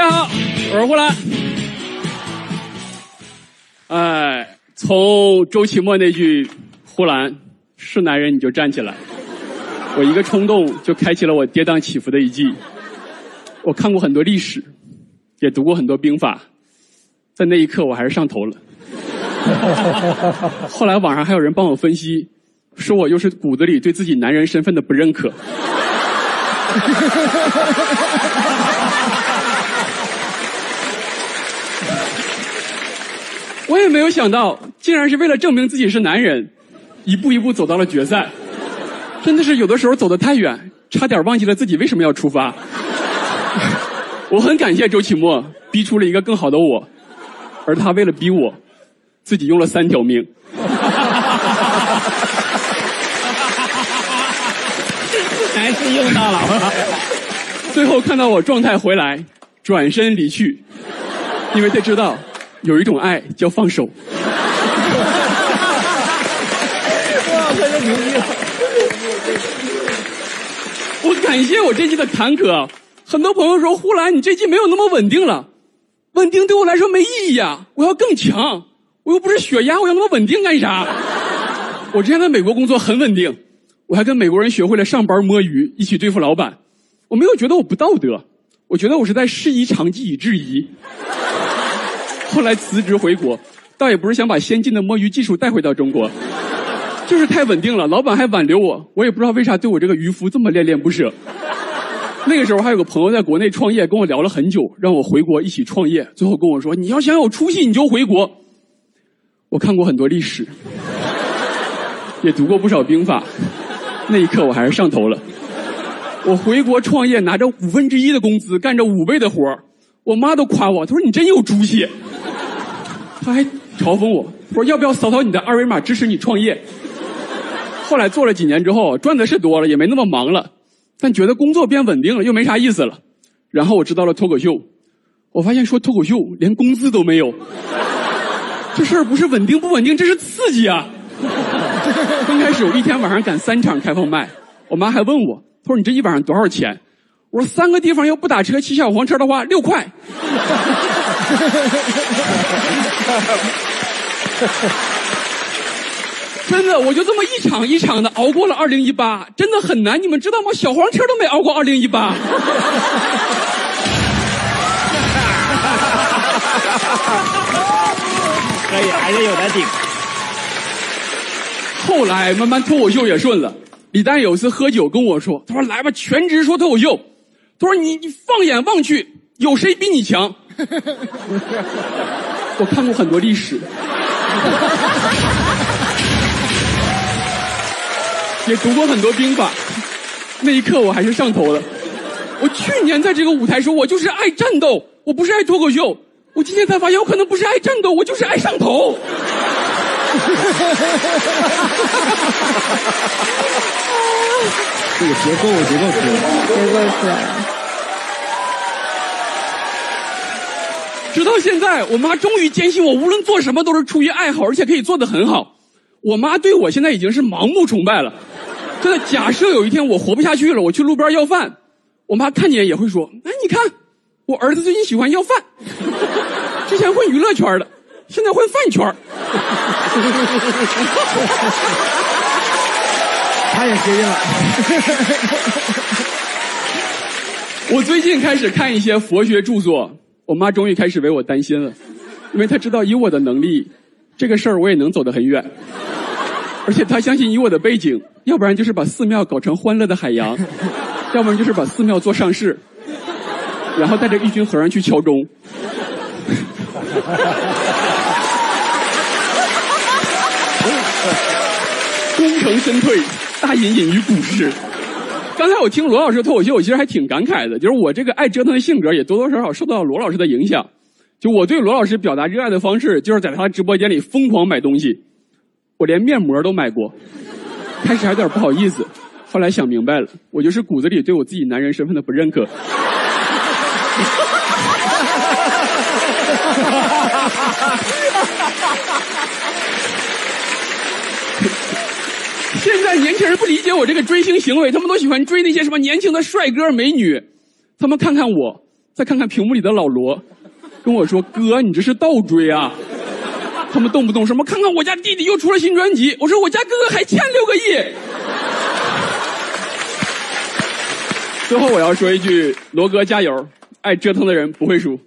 家好，我是呼兰。哎，从周奇墨那句“呼兰是男人你就站起来”，我一个冲动就开启了我跌宕起伏的一季。我看过很多历史，也读过很多兵法，在那一刻我还是上头了。后来网上还有人帮我分析，说我又是骨子里对自己男人身份的不认可。我也没有想到，竟然是为了证明自己是男人，一步一步走到了决赛。真的是有的时候走得太远，差点忘记了自己为什么要出发。我很感谢周启墨，逼出了一个更好的我，而他为了逼我，自己用了三条命。还是用到了。最后看到我状态回来，转身离去，因为他知道有一种爱叫放手。哇，太牛逼了！我感谢我这季的坎坷。很多朋友说呼兰，你这季没有那么稳定了，稳定对我来说没意义啊！我要更强，我又不是血压，我要那么稳定干啥？我之前在美国工作很稳定，我还跟美国人学会了上班摸鱼，一起对付老板。我没有觉得我不道德，我觉得我是在师夷长技以制宜。后来辞职回国，倒也不是想把先进的摸鱼技术带回到中国，就是太稳定了，老板还挽留我，我也不知道为啥对我这个渔夫这么恋恋不舍。那个时候还有个朋友在国内创业，跟我聊了很久，让我回国一起创业。最后跟我说：“你要想有出息，你就回国。”我看过很多历史，也读过不少兵法，那一刻我还是上头了。我回国创业，拿着五分之一的工资，干着五倍的活我妈都夸我，她说你真有出息。她还嘲讽我，说要不要扫扫你的二维码支持你创业？后来做了几年之后，赚的是多了，也没那么忙了。但觉得工作变稳定了，又没啥意思了。然后我知道了脱口秀，我发现说脱口秀连工资都没有。这事儿不是稳定不稳定，这是刺激啊！刚开始我一天晚上赶三场开放麦，我妈还问我，她说你这一晚上多少钱？我说三个地方要不打车骑小黄车的话六块。真的，我就这么一场一场的熬过了二零一八，真的很难，你们知道吗？小黄车都没熬过二零一八。可以，还是有的顶。后来慢慢脱口秀也顺了。李诞有一次喝酒跟我说：“他说来吧，全职说脱口秀。他说你你放眼望去，有谁比你强？” 我看过很多历史。也读过很多兵法，那一刻我还是上头了。我去年在这个舞台说，我就是爱战斗，我不是爱脱口秀。我今天才发现，我可能不是爱战斗，我就是爱上头。这个结构，结构是，结构是。直到现在，我妈终于坚信我无论做什么都是出于爱好，而且可以做得很好。我妈对我现在已经是盲目崇拜了。真的，假设有一天我活不下去了，我去路边要饭，我妈看见也会说：“哎，你看，我儿子最近喜欢要饭，之前混娱乐圈的，现在混饭圈。” 他也接应了。我最近开始看一些佛学著作，我妈终于开始为我担心了，因为她知道以我的能力，这个事儿我也能走得很远。而且她相信以我的背景，要不然就是把寺庙搞成欢乐的海洋，要不然就是把寺庙做上市，然后带着一群和尚去敲钟。成身退，大隐隐于股市。刚才我听罗老师脱口秀，我其实还挺感慨的，就是我这个爱折腾的性格也多多少少受到了罗老师的影响。就我对罗老师表达热爱的方式，就是在他直播间里疯狂买东西。我连面膜都买过，开始还有点不好意思，后来想明白了，我就是骨子里对我自己男人身份的不认可。现在年轻人不理解我这个追星行为，他们都喜欢追那些什么年轻的帅哥美女，他们看看我。再看看屏幕里的老罗，跟我说：“哥，你这是倒追啊！”他们动不动什么看看我家弟弟又出了新专辑，我说我家哥哥还欠六个亿。最后我要说一句：罗哥加油！爱折腾的人不会输。